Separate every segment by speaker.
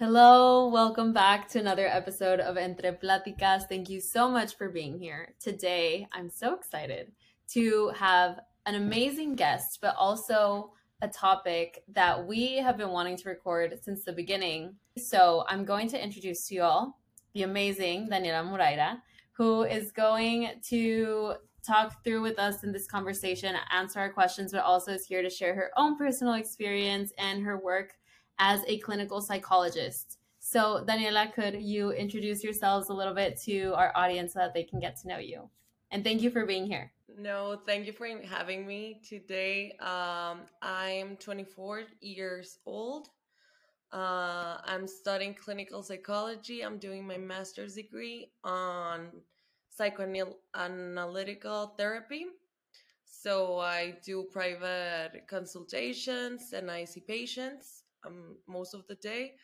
Speaker 1: Hello, welcome back to another episode of Entre Platicas. Thank you so much for being here. Today, I'm so excited to have an amazing guest, but also a topic that we have been wanting to record since the beginning. So, I'm going to introduce to you all the amazing Daniela Muraira, who is going to talk through with us in this conversation, answer our questions, but also is here to share her own personal experience and her work as a clinical psychologist. So, Daniela, could you introduce yourselves a little bit to our audience so that they can get to know you? And thank you for being here.
Speaker 2: No, thank you for having me today. Um, I'm 24 years old. Uh, I'm studying clinical psychology. I'm doing my master's degree on psychoanalytical therapy. So I do private consultations and I see patients um, most of the day.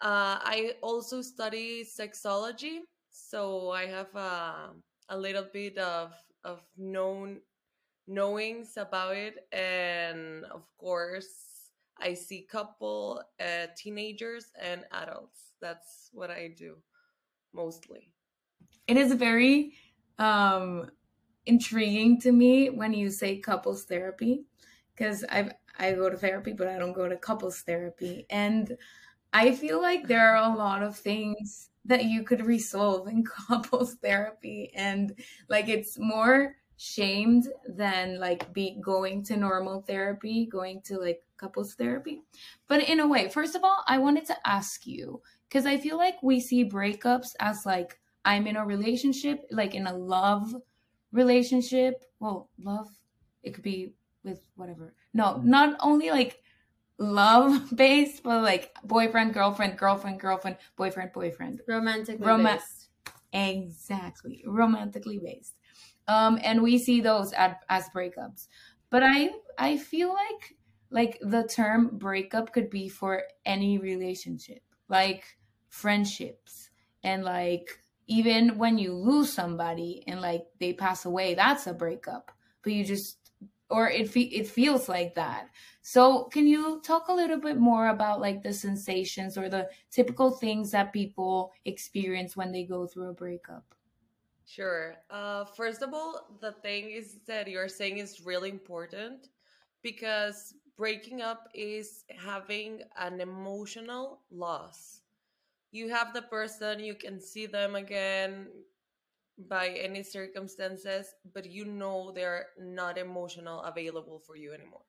Speaker 2: Uh, I also study sexology, so I have uh, a little bit of of known knowings about it, and of course, I see couple, uh, teenagers, and adults. That's what I do mostly.
Speaker 3: It is very um, intriguing to me when you say couples therapy because I've I go to therapy, but I don't go to couples therapy. And I feel like there are a lot of things that you could resolve in couples therapy. And like it's more shamed than like be going to normal therapy, going to like couples therapy. But in a way, first of all, I wanted to ask you because I feel like we see breakups as like I'm in a relationship, like in a love relationship. Well, love, it could be with whatever. No, not only like love based, but like boyfriend, girlfriend, girlfriend, girlfriend, boyfriend, boyfriend.
Speaker 1: Romantically Roma- based.
Speaker 3: Exactly. Romantically based. Um, and we see those at, as breakups. But I I feel like like the term breakup could be for any relationship, like friendships and like even when you lose somebody and like they pass away, that's a breakup. But you just or it fe- it feels like that. So, can you talk a little bit more about like the sensations or the typical things that people experience when they go through a breakup?
Speaker 2: Sure. Uh, first of all, the thing is that you're saying is really important because breaking up is having an emotional loss. You have the person, you can see them again, by any circumstances, but you know they're not emotional available for you anymore.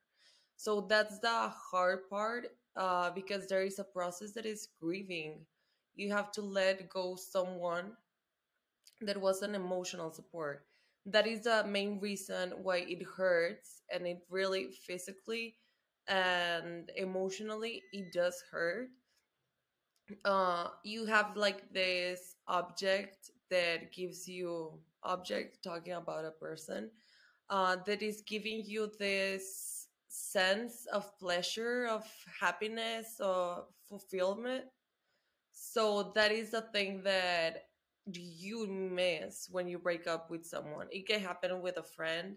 Speaker 2: So that's the hard part uh, because there is a process that is grieving. You have to let go someone that was an emotional support. That is the main reason why it hurts and it really physically and emotionally it does hurt. Uh, you have like this object that gives you object talking about a person uh, that is giving you this sense of pleasure of happiness or fulfillment. So that is the thing that you miss when you break up with someone. It can happen with a friend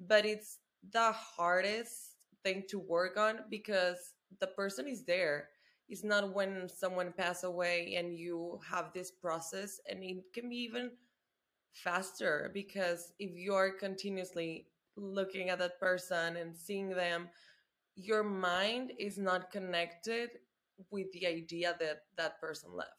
Speaker 2: but it's the hardest thing to work on because the person is there it's not when someone pass away and you have this process and it can be even faster because if you're continuously looking at that person and seeing them your mind is not connected with the idea that that person left.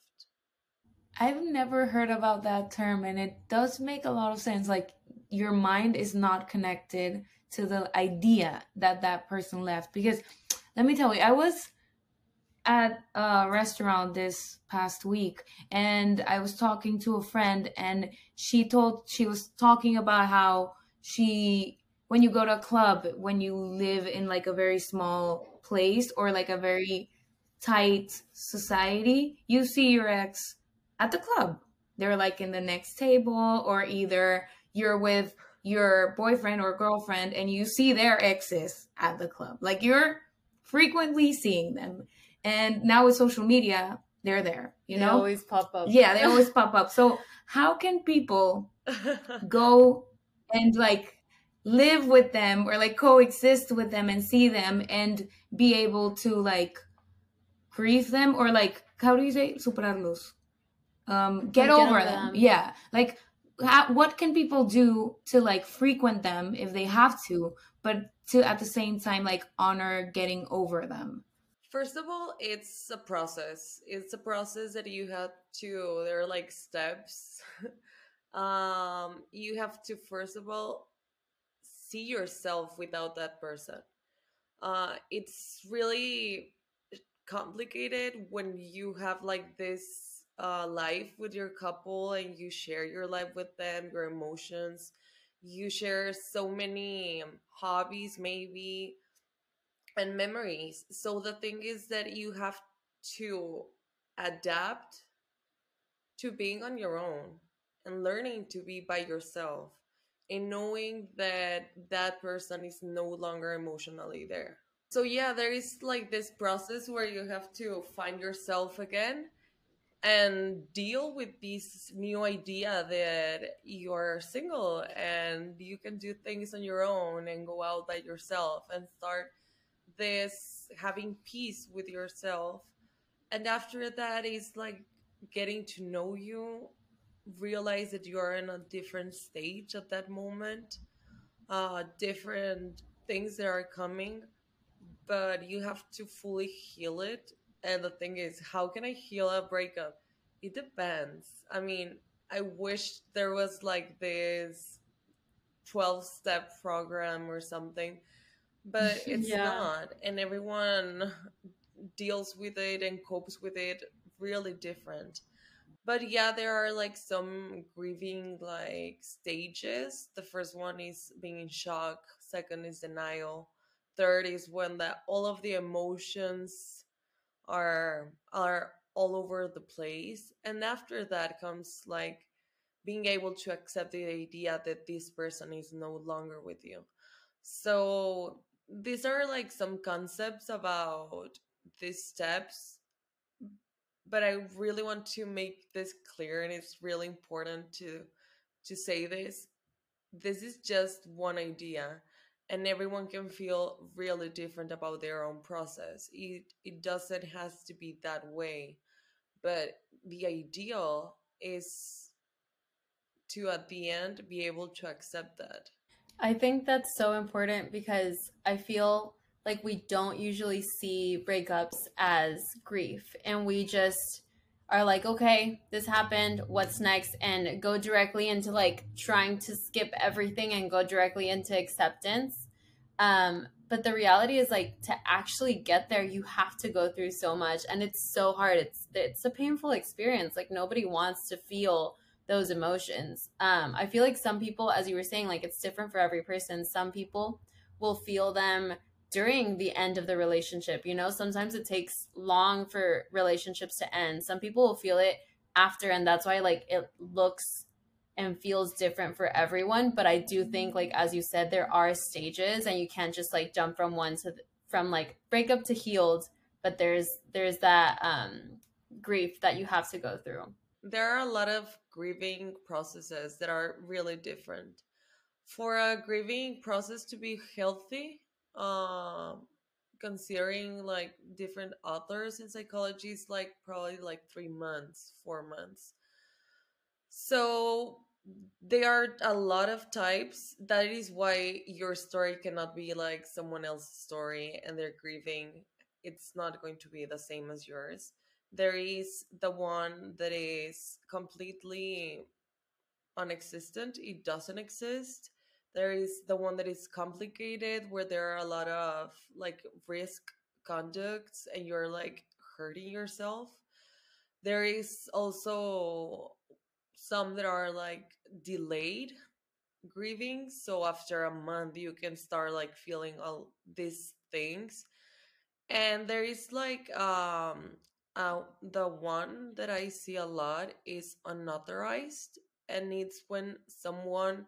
Speaker 3: I've never heard about that term and it does make a lot of sense. Like your mind is not connected to the idea that that person left. Because let me tell you I was at a restaurant this past week and I was talking to a friend and she told she was talking about how she when you go to a club when you live in like a very small place or like a very tight society you see your ex at the club. They're like in the next table or either you're with your boyfriend or girlfriend and you see their exes at the club. Like you're frequently seeing them and now with social media, they're there, you know.
Speaker 1: they
Speaker 3: know?
Speaker 1: always pop up.
Speaker 3: Yeah, they always pop up. So how can people go and like live with them or like coexist with them and see them and be able to like grieve them or like how do you say superarlos um get,
Speaker 1: Like,
Speaker 3: over,
Speaker 1: over
Speaker 3: them.
Speaker 1: them.
Speaker 3: yeah like ha- what can people do to like frequent them if they have to but to at the same time like honor getting over them
Speaker 2: First of all, it's a process. It's a process that you have to, there are like steps. um, you have to, first of all, see yourself without that person. Uh, it's really complicated when you have like this uh, life with your couple and you share your life with them, your emotions. You share so many hobbies, maybe and memories. So the thing is that you have to adapt to being on your own and learning to be by yourself and knowing that that person is no longer emotionally there. So yeah, there is like this process where you have to find yourself again and deal with this new idea that you're single and you can do things on your own and go out by yourself and start this having peace with yourself. And after that is like getting to know you realize that you are in a different stage at that moment. Uh different things that are coming but you have to fully heal it. And the thing is how can i heal a breakup? It depends. I mean i wish there was like this 12 step program or something but it's
Speaker 1: Yeah.
Speaker 2: not and everyone deals with it and copes with it really different. But yeah there are like some grieving like stages. The first one is being in shock second is denial third is when that all of the emotions are are all over the place and after that comes like being able to accept the idea that this person is no longer with you. So these are like some concepts about these steps but i really want to make this clear and it's really important to to say this. This is just one idea and everyone can feel really different about their own process. It it doesn't has to be that way but the ideal is to at the end be able to accept that
Speaker 1: I think that's so important because I feel like we don't usually see breakups as grief and we just are like, okay, this happened, what's next? And go directly into like trying to skip everything and go directly into acceptance. Um, but the reality is like to actually get there, you have to go through so much and it's so hard. It's it's a painful experience. Like nobody wants to feel those emotions. Um, I feel like some people, as you were saying, like it's different for every person. Some people will feel them during the end of the relationship. You know, sometimes it takes long for relationships to end. Some people will feel it after, and that's why like it looks and feels different for everyone. But I do think, like as you said, there are stages, and you can't just like jump from one to th- from like breakup to healed. But there's there's that um, grief that you have to go through.
Speaker 2: There are a lot of grieving processes that are really different. For a grieving process to be healthy um considering like different authors in psychology is like probably like three months four months. So there are a lot of types. That is why your story cannot be like someone else's story and they're grieving. It's not going to be the same as yours there is the one that is completely unexistent it doesn't exist. There is the one that is complicated where there are a lot of like risk conducts and you're like hurting yourself. There is also some that are like delayed grieving. So after a month you can start like feeling all these things. And there is like um uh, the one that I see a lot is unauthorized, and it's when someone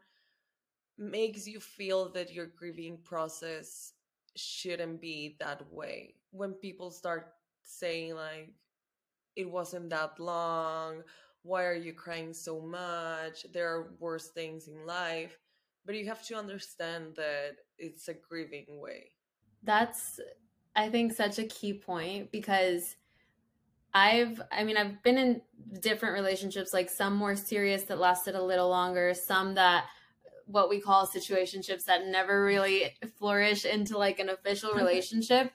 Speaker 2: makes you feel that your grieving process shouldn't be that way. When people start saying, like, it wasn't that long, why are you crying so much? There are worse things in life. But you have to understand that it's a grieving way.
Speaker 1: That's, I think, such a key point because I've, I mean, I've been in different relationships, like some more serious that lasted a little longer, some that what we call situationships that never really flourish into like an official relationship.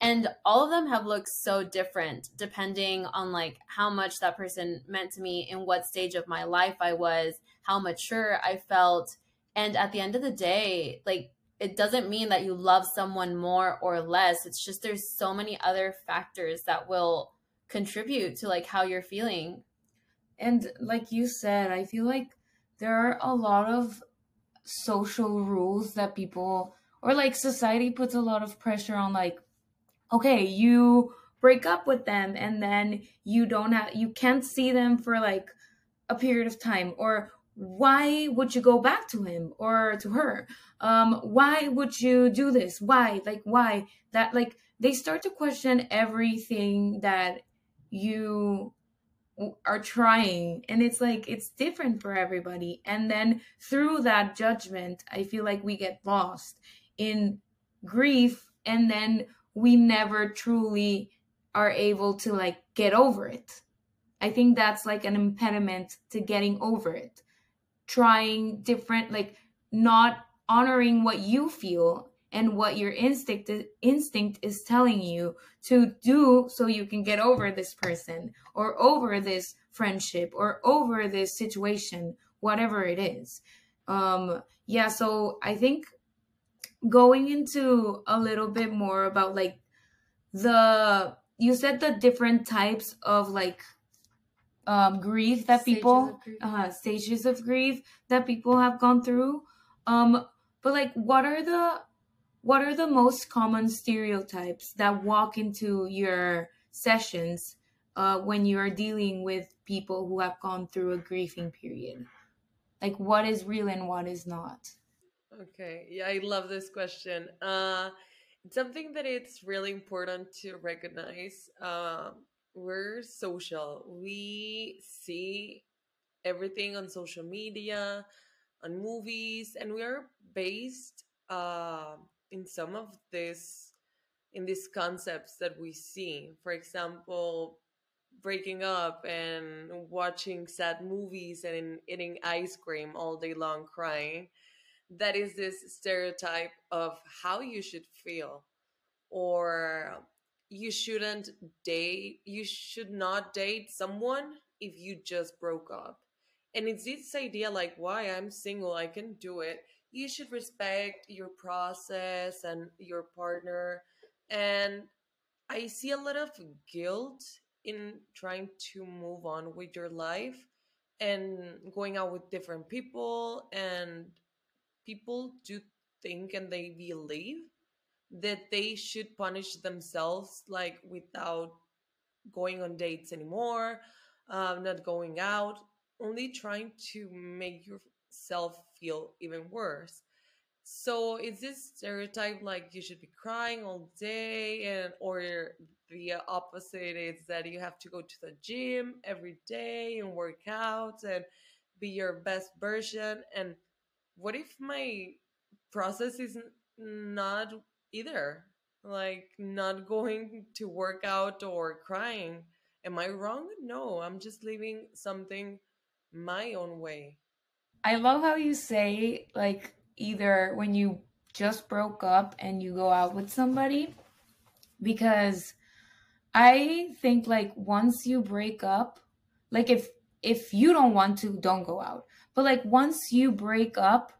Speaker 1: and all of them have looked so different depending on like how much that person meant to me in what stage of my life I was, how mature I felt. And at the end of the day, like it doesn't mean that you love someone more or less. It's just there's so many other factors that will contribute to like how you're feeling.
Speaker 3: And like you said, I feel like there are a lot of social rules that people or like society puts a lot of pressure on like okay, you break up with them and then you don't have you can't see them for like a period of time or why would you go back to him or to her? Um why would you do this? Why? Like why? That like they start to question everything that you are trying and it's like it's different for everybody. And then through that judgment i feel like we get lost in grief and then we never truly are able to like get over it. I think that's like an impediment to getting over it. Trying different like not honoring what you feel and what your instinct is, instinct is telling you to do so you can get over this person or over this friendship or over this situation whatever it is um yeah so i think going into a little bit more about like the you said the different types of like um grief that stages people grief. Uh, stages of grief that people have gone through um but like what are the what are the most common stereotypes that walk into your sessions uh, when you're dealing with people who have gone through a grieving period? Like, what is real and what is not?
Speaker 2: Okay, yeah, I love this question. Uh, something that it's really important to recognize. Uh, we're social. We see everything on social media, on movies, and we are based uh, in some of this in these concepts that we see. For example breaking up and watching sad movies and eating ice cream all day long crying. That is this stereotype of how you should feel. Or you shouldn't date you should not date someone if you just broke up. And it's this idea like why i'm single i can do it you should respect your process and your partner. And I see a lot of guilt in trying to move on with your life and going out with different people. And people do think and they believe that they should punish themselves like without going on dates anymore, um, not going out, only trying to make your self feel even worse. So is this stereotype like you should be crying all day and or the opposite is that you have to go to the gym every day and work out and be your best version? And what if my process is not either? Like not going to work out or crying. Am i wrong? No i'm just living something my own way
Speaker 3: I love how you say like either when you just broke up and you go out with somebody because I think like once you break up, like if if you don't want to, don't go out. But like once you break up,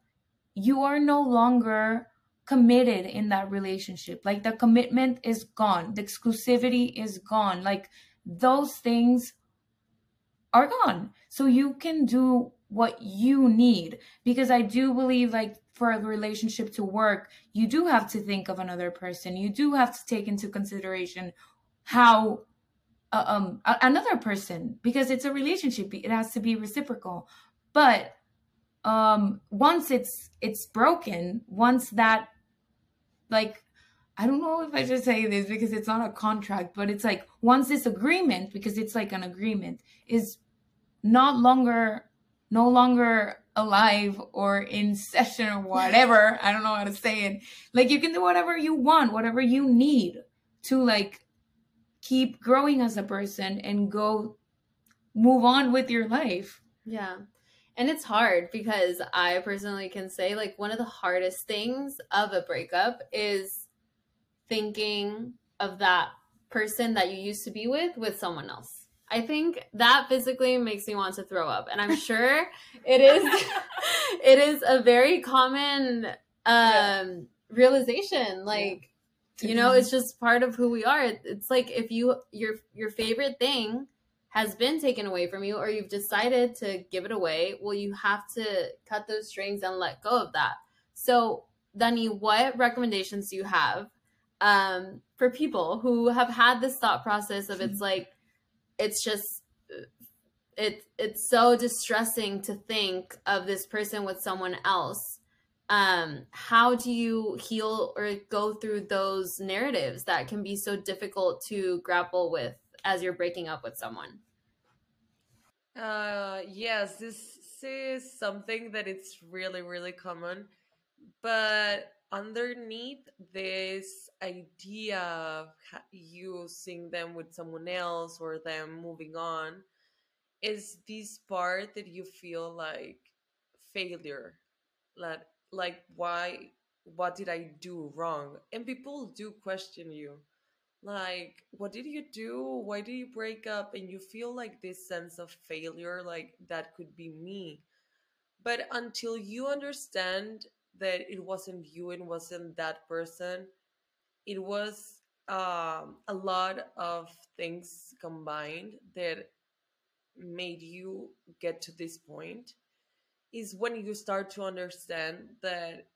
Speaker 3: you are no longer committed in that relationship. Like the commitment is gone. The exclusivity is gone. Like those things are gone. So you can do what you need. Because i do believe like for a relationship to work you do have to think of another person. You do have to take into consideration how uh, um another person because it's a relationship. It has to be reciprocal. But um once it's it's broken once that like I don't know if I should say this because it's not a contract, but it's like once this agreement, because it's like an agreement, is not longer no longer alive or in session or whatever. I don't know how to say it. Like you can do whatever you want, whatever you need to like keep growing as a person and go move on with your life.
Speaker 1: Yeah. And it's hard because I personally can say, like, one of the hardest things of a breakup is thinking of that person that you used to be with with someone else. I think that physically makes me want to throw up. And I'm sure it is it is a very common um yeah. realization. Like, yeah. you know, it's just part of who we are. It's like if you your your favorite thing has been taken away from you or you've decided to give it away, well, you have to cut those strings and let go of that. So, Dani, what recommendations do you have um, for people who have had this thought process of it's like, it's just, it, it's so distressing to think of this person with someone else. Um, how do you heal or go through those narratives that can be so difficult to grapple with as you're breaking up with someone?
Speaker 2: Uh, yes, this is something that it's really, really common. But underneath this idea of you seeing them with someone else or them moving on is this part that you feel like failure like like why what did i do wrong? And people do question you like what did you do? Why did you break up? And you feel like this sense of failure like that could be me. But until you understand that it wasn't you and wasn't that person it was um, a lot of things combined that made you get to this point is when you start to understand that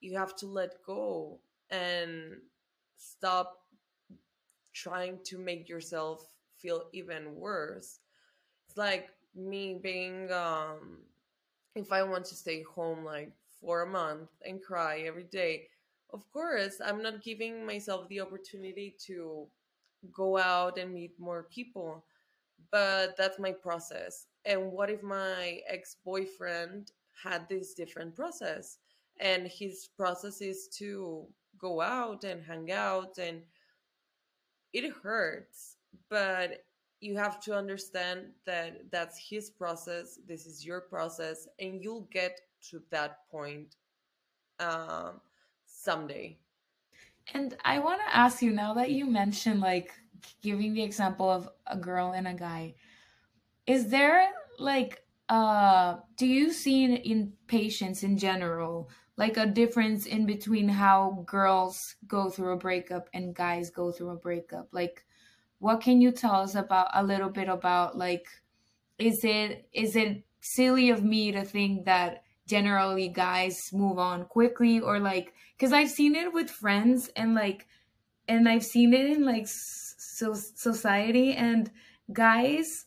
Speaker 2: you have to let go and stop trying to make yourself feel even worse. It's like me being um if I want to stay home like for a month and cry every day, of course, I'm not giving myself the opportunity to go out and meet more people. But that's my process. And what if my ex boyfriend had this different process? And his process is to go out and hang out and it hurts, but you have to understand that that's his process, this is your process, and you'll get to that point um, someday.
Speaker 3: And I want to ask you now that you mentioned like giving the example of a girl and a guy, is there like uh do you see in, in patients in general like a difference in between how girls go through a breakup and guys go through a breakup like what can you tell us about a little bit about like is it is it silly of me to think that generally guys move on quickly or like because i've seen it with friends and like and i've seen it in like so society and guys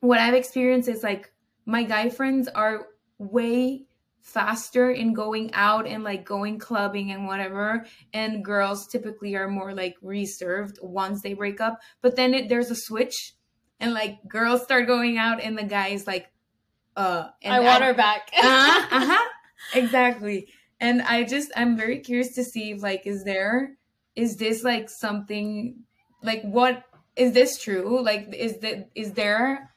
Speaker 3: what i've experienced is like my guy friends are way faster in going out and like going clubbing and whatever. And girls typically are more like reserved once they break up. But then it, there's a switch and like girls start going out and the guys like uh
Speaker 1: i want I, her back.
Speaker 3: Uh-huh, uh-huh. Exactly. And i just i'm very curious to see if like is there is this like something like what is this true? Like is that is there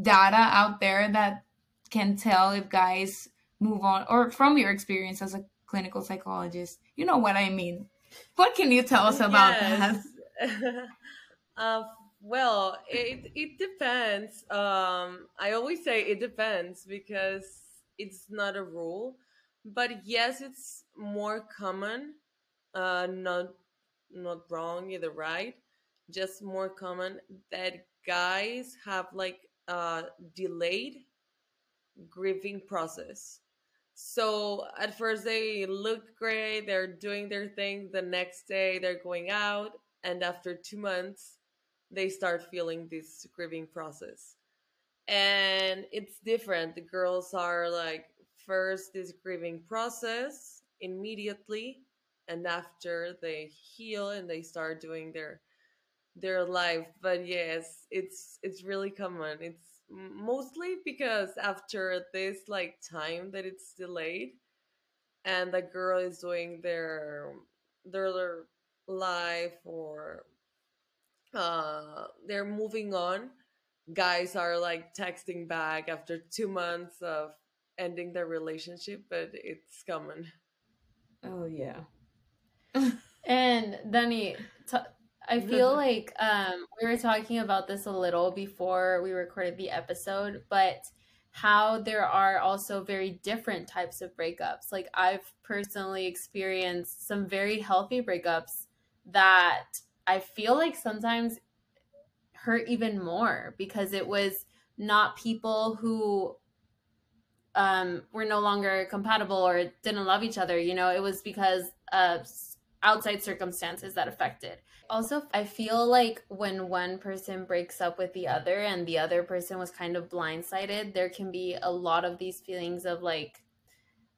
Speaker 3: data out there that can tell if guys move on or from your experience as a clinical psychologist you know what i mean. What can you tell us about yes.
Speaker 2: that? Uh, well it, it depends. Um, i always say it depends because it's not a rule but yes it's more common uh, not not wrong either right? Just more common that guys have like a delayed grieving process so at first they look great, they're doing their thing. The next day they're going out, and after two months, they start feeling this grieving process. And it's different. The girls are like first this grieving process immediately, and after they heal and they start doing their their life. But yes, it's it's really common. It's mostly because after this like time that it's delayed and the girl is doing their their life or uh they're moving on guys are like texting back after two months of ending their relationship but it's common
Speaker 3: Oh yeah.
Speaker 1: And Danny, t- I feel like um, we were talking about this a little before we recorded the episode, but how there are also very different types of breakups. Like I've personally experienced some very healthy breakups that I feel like sometimes hurt even more because it was not people who um, were no longer compatible or didn't love each other. You know, it was because of outside circumstances that affected. Also, I feel like when one person breaks up with the other and the other person was kind of blindsided, there can be a lot of these feelings of like,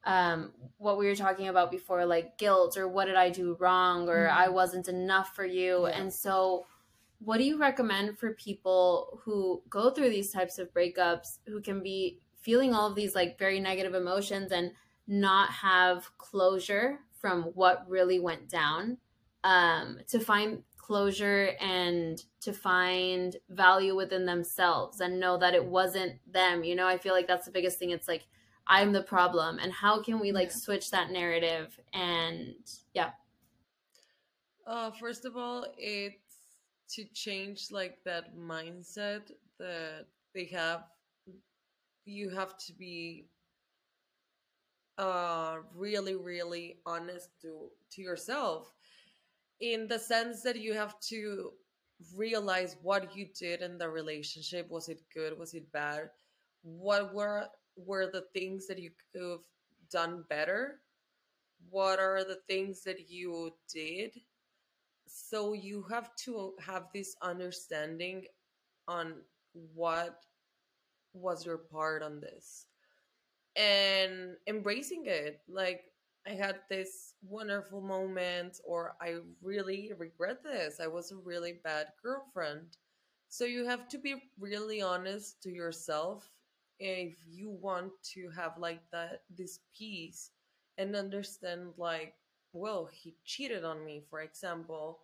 Speaker 1: um, what we were talking about before, like guilt or what did I do wrong or
Speaker 3: Mhm.
Speaker 1: I wasn't enough for you.
Speaker 2: Yeah.
Speaker 1: And so, what do you recommend for people who go through these types of breakups who can be feeling all of these like very negative emotions and not have closure from what really went down um, to find closure and to find value within themselves and know that it wasn't them you know i feel like that's the biggest thing it's like i'm the problem and how can we like
Speaker 3: Yeah.
Speaker 1: switch that narrative and yeah
Speaker 2: Uh, first of all, it's to change like that mindset that they have. You have to be uh really, really honest to to yourself, in the sense that you have to realize what you did in the relationship. Was it good? Was it bad? What were were the things that you could have done better? What are the things that you did? so you have to have this understanding on what was your part on this and embracing it. Like i had this wonderful moment or i really regret this. I was a really bad girlfriend. So you have to be really honest to yourself if you want to have like that this peace and understand like well he cheated on me for example.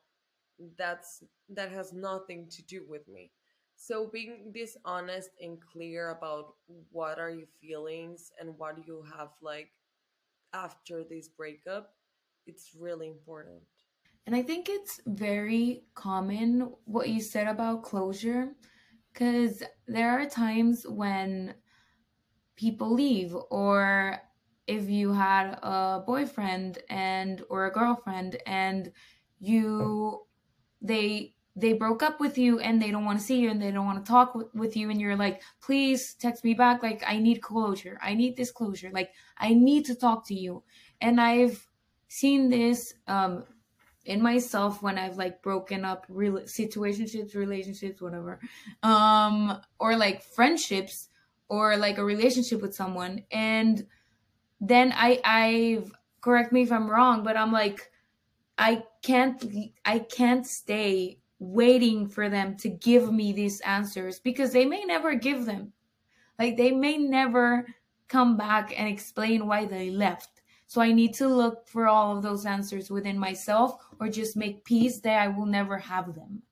Speaker 2: That's that has nothing to do with me so being this honest and clear about what are your feelings and what you have like after this breakup it's really important.
Speaker 3: And I think it's very common what you said about closure because there are times when people leave or if you had a boyfriend and or a girlfriend and you they they broke up with you and they don't want to see you and they don't want to talk with, you and you're like please text me back like i need closure. I need this closure. Like i need to talk to you. And i've seen this um in myself when I've like broken up real situationships, relationships, whatever, um, or like friendships, or like a relationship with someone, and then I I've correct me if I'm wrong, but I'm like I can't I can't stay waiting for them to give me these answers because they may never give them. Like they may never come back and explain why they left. So I need to look for all of those answers within myself or just make peace that I will never have them.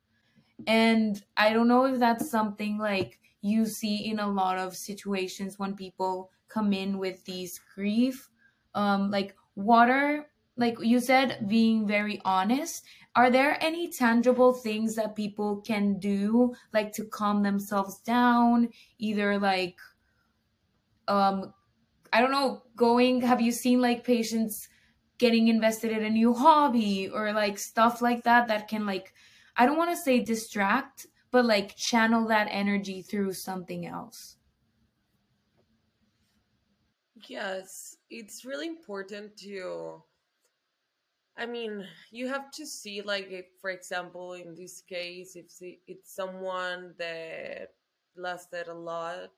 Speaker 3: And I don't know if that's something like you see in a lot of situations when people come in with these grief. Um, like water, like you said, being very honest. Are there any tangible things that people can do, like to calm themselves down? Either like um I don't know, going, have you seen like patients getting invested in a new hobby or like stuff like that that can like, I don't want to say distract, but like channel that energy through something else?
Speaker 2: Yes, it's really important to. I mean, you have to see, like, if, for example, in this case, if it's someone that lasted a lot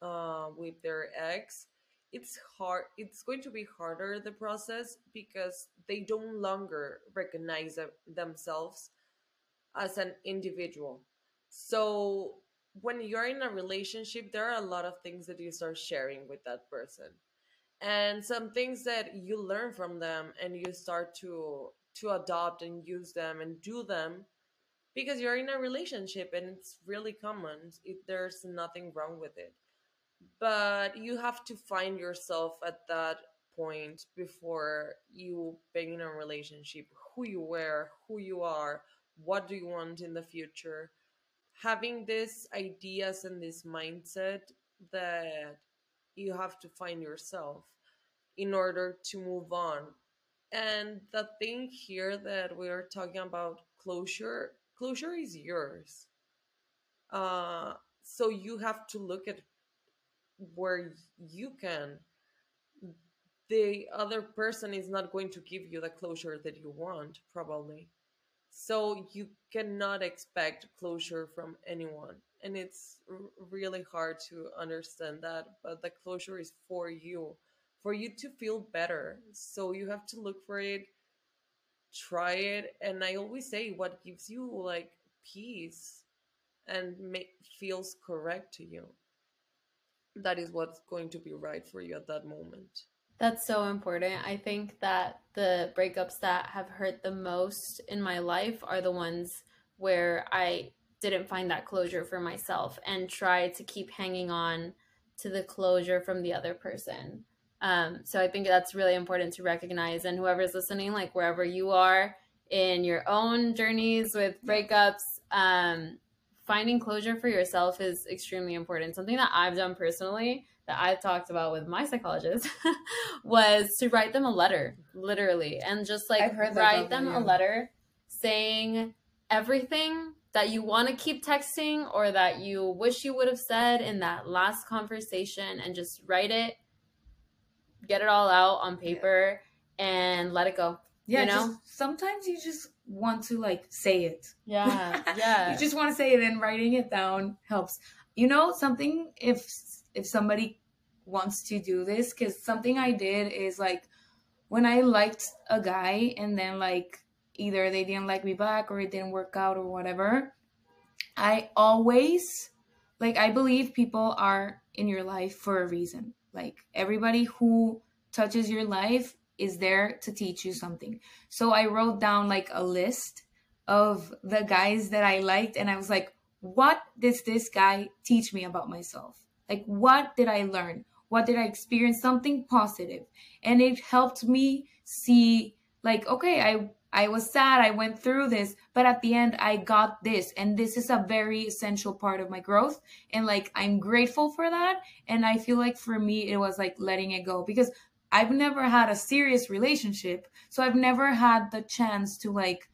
Speaker 2: uh, with their ex, it's hard. It's going to be harder the process because they don't longer recognize themselves as an individual. So when you're in a relationship, there are a lot of things that you start sharing with that person and some things that you learn from them and you start to to adopt and use them and do them because you're in a relationship and it's really common. It, there's nothing wrong with it. But you have to find yourself at that point before you begin a relationship who you were who you are what do you want in the future? Having these ideas and this mindset that you have to find yourself in order to move on. And the thing here that we are talking about closure closure is yours. Uh so you have to look at where you can. The other person is not going to give you the closure that you want probably. So you cannot expect closure from anyone and it's r- really hard to understand that but the closure is for you for you to feel better. So you have to look for it try it and i always say what gives you like peace and make feels correct to you. That is what's going to be right for you at that moment.
Speaker 1: That's so important. I think that the breakups that have hurt the most in my life are the ones where I didn't find that closure for myself and tried to keep hanging on to the closure from the other person. Um, so I think that's really important to recognize. And whoever's listening, like wherever you are in your own journeys with breakups, um, finding closure for yourself is extremely important. Something that I've done personally that I've talked about with my psychologist was to write them a letter, literally, and just like
Speaker 3: I've heard that
Speaker 1: write them a letter saying everything that you want to keep texting or that you wish you would have said in that last conversation and just write it, get it all out on paper and let it go.
Speaker 3: Yeah,
Speaker 1: You know?
Speaker 3: just, sometimes you just want to like say it.
Speaker 1: Yeah, yeah.
Speaker 3: you just want to say it and writing it down helps. You know, something if if somebody wants to do this cuz something I did is like when I liked a guy and then like either they didn't like me back or it didn't work out or whatever, I always like I believe people are in your life for a reason. Like everybody who touches your life is there to teach you something. So I wrote down like a list of the guys that I liked and I was like, what does this guy teach me about myself? Like what did I learn? What did I experience? Something positive. And it helped me see like, okay, I I was sad, I went through this, but at the end I got this and this is a very essential part of my growth and like I'm grateful for that and I feel like for me it was like letting it go because I've never had a serious relationship. So I've never had the chance to like,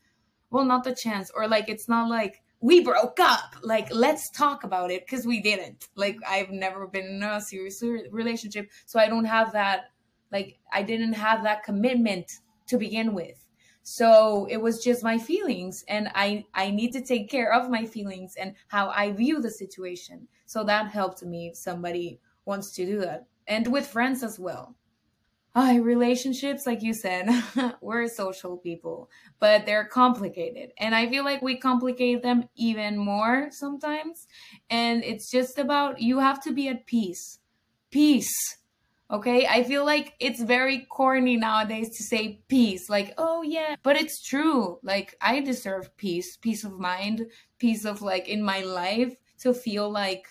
Speaker 3: well, not the chance, or like, it's not like we broke up. Like, let's talk about it because we didn't. Like, I've never been in a serious relationship. So I don't have that, like, I didn't have that commitment to begin with. So it was just my feelings and I I need to take care of my feelings and how I view the situation. So that helped me if somebody wants to do that. And with friends as well. I relationships, like you said, we're social people, but they're complicated. And I feel like we complicate them even more sometimes. And it's just about you have to be at peace. Peace. Okay. I feel like it's very corny nowadays to say peace. Like, oh yeah. But it's true. Like, I deserve peace, peace of mind, peace of like in my life to feel like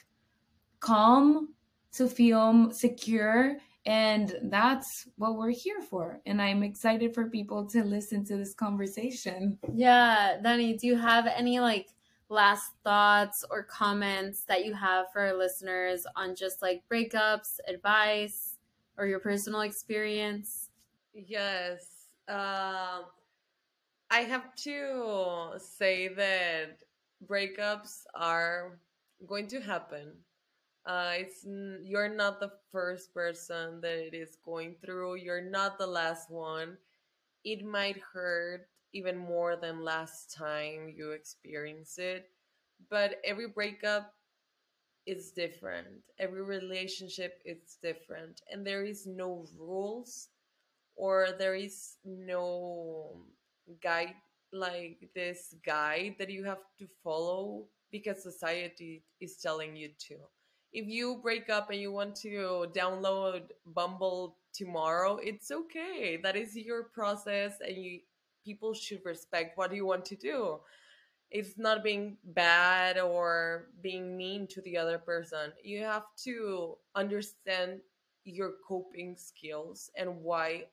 Speaker 3: calm, to feel secure and that's what we're here for. And I'm excited for people to listen to this conversation.
Speaker 1: Yeah, Danny, do you have any like last thoughts or comments that you have for our listeners on just like breakups, advice, or your personal experience?
Speaker 2: Yes. Um, I have to say that breakups are going to happen. Uh, it's you're not the first person that it is going through. You're not the last one. It might hurt even more than last time you experience it, but every breakup is different. Every relationship is different, and there is no rules or there is no guide like this guide that you have to follow because society is telling you to. If you break up and you want to download bumble tomorrow it's okay. That is your process and you people should respect what you want to do it's not being bad or being mean to the other person. You have to understand your coping skills and why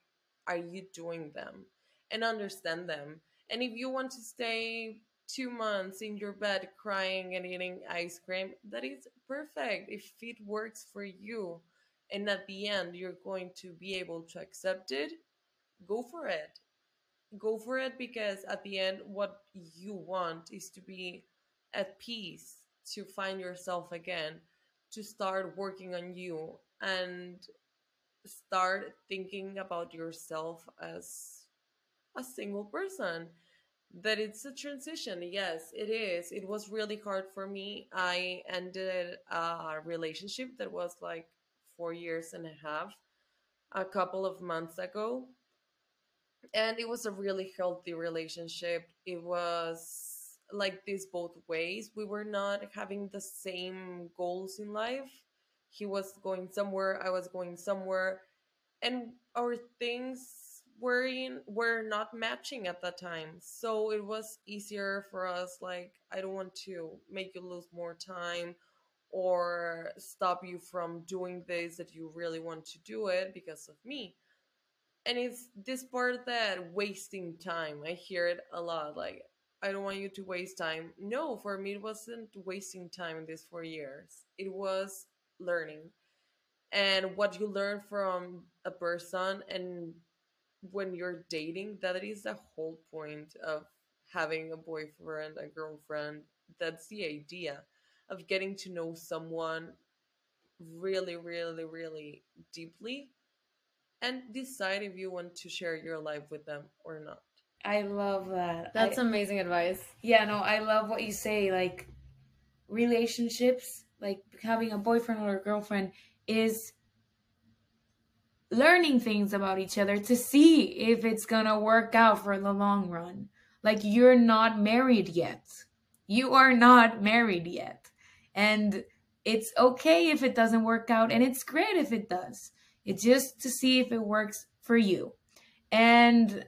Speaker 2: are you doing them and understand them. And if you want to stay two months in your bed crying and eating ice cream, that is perfect if it works for you. And at the end, you're going to be able to accept it, go for it go for it because at the end what you want is to be at peace to find yourself again to start working on you and start thinking about yourself as a single person. That it's a transition. Yes it is. It was really hard for me. I ended a relationship that was like four years and a half a couple of months ago and it was a really healthy relationship. It was like this both ways. We were not having the same goals in life. He was going somewhere i was going somewhere and our things were in were not matching at that time. So it was easier for us like i don't want to make you lose more time or stop you from doing this that you really want to do it because of me and it's this part that wasting time. I hear it a lot like i don't want you to waste time. No for me it wasn't wasting time in these four years. It was learning. And what you learn from a person and when you're dating that is the whole point of having a boyfriend a girlfriend. That's the idea of getting to know someone really really really deeply and decide if you want to share your life with them or not.
Speaker 3: I love that.
Speaker 1: That's
Speaker 3: I,
Speaker 1: amazing advice.
Speaker 3: Yeah, no, I love what you say. Like relationships, like having a boyfriend or a girlfriend is learning things about each other to see if it's gonna work out for the long run. Like you're not married yet. You are not married yet. And it's okay if it doesn't work out, and it's great if it does. It's just to see if it works for you. And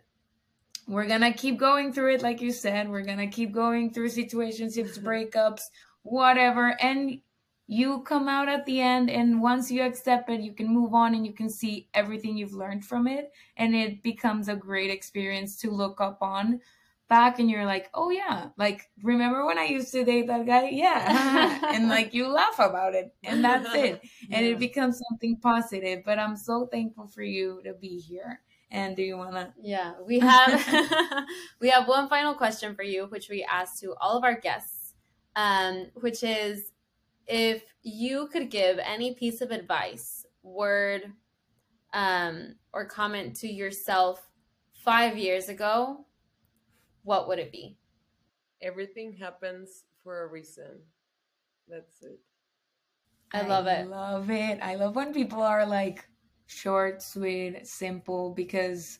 Speaker 3: we're gonna keep going through it, like you said. We're gonna keep going through situationships, breakups, whatever. And you come out at the end, and once you accept it, you can move on and you can see everything you've learned from it. And it becomes a great experience to look up on back and you're like, oh yeah, like remember when I used to date that guy? Yeah. and like you laugh about it and that's it. And yeah. it becomes something positive. But I'm so thankful for you to be here. And do you wanna
Speaker 1: Yeah, we have we have one final question for you, which we ask to all of our guests, um, which is if you could give any piece of advice, word, um, or comment to yourself five years ago, what would it be?
Speaker 2: Everything happens for a reason. That's it.
Speaker 1: I love it.
Speaker 3: I love it. I love when people are like short, sweet, simple because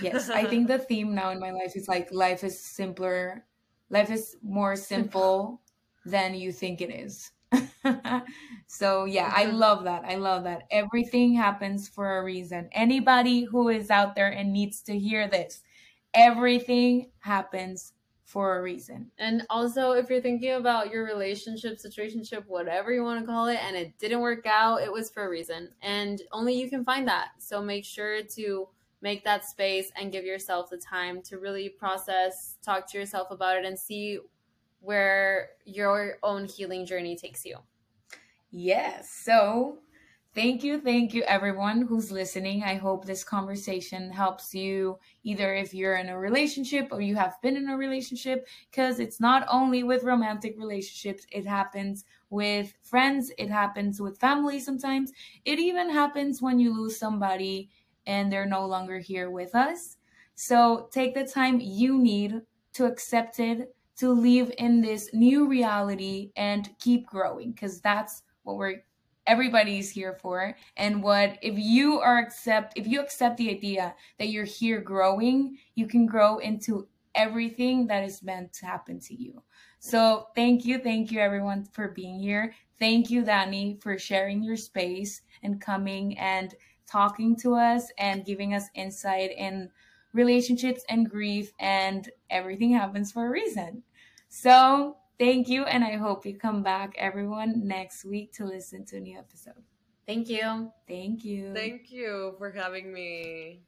Speaker 3: yes, I think the theme now in my life is like life is simpler. Life is more simple than you think it is. so yeah, I love that. I love that. Everything happens for a reason. Anybody who is out there and needs to hear this, everything happens for a reason.
Speaker 1: And also, if you're thinking about your relationship, situationship, whatever you want to call it, and it didn't work out, it was for a reason. And only you can find that. So make sure to make that space and give yourself the time to really process, talk to yourself about it, and see where your own healing journey takes you.
Speaker 3: Yes. So Thank you, thank you, everyone who's listening. I hope this conversation helps you either if you're in a relationship or you have been in a relationship, because it's not only with romantic relationships, it happens with friends, it happens with family sometimes. It even happens when you lose somebody and they're no longer here with us. So take the time you need to accept it, to live in this new reality and keep growing, because that's what we're everybody's here for. And what if you are accept if you accept the idea that you're here growing you can grow into everything that is meant to happen to you. So thank you thank you everyone for being here. Thank you danny for sharing your space and coming and talking to us and giving us insight in relationships and grief and everything happens for a reason. So thank you, and I hope you come back, everyone, next week to listen to a new episode.
Speaker 1: Thank you.
Speaker 3: Thank you.
Speaker 2: Thank you for having me.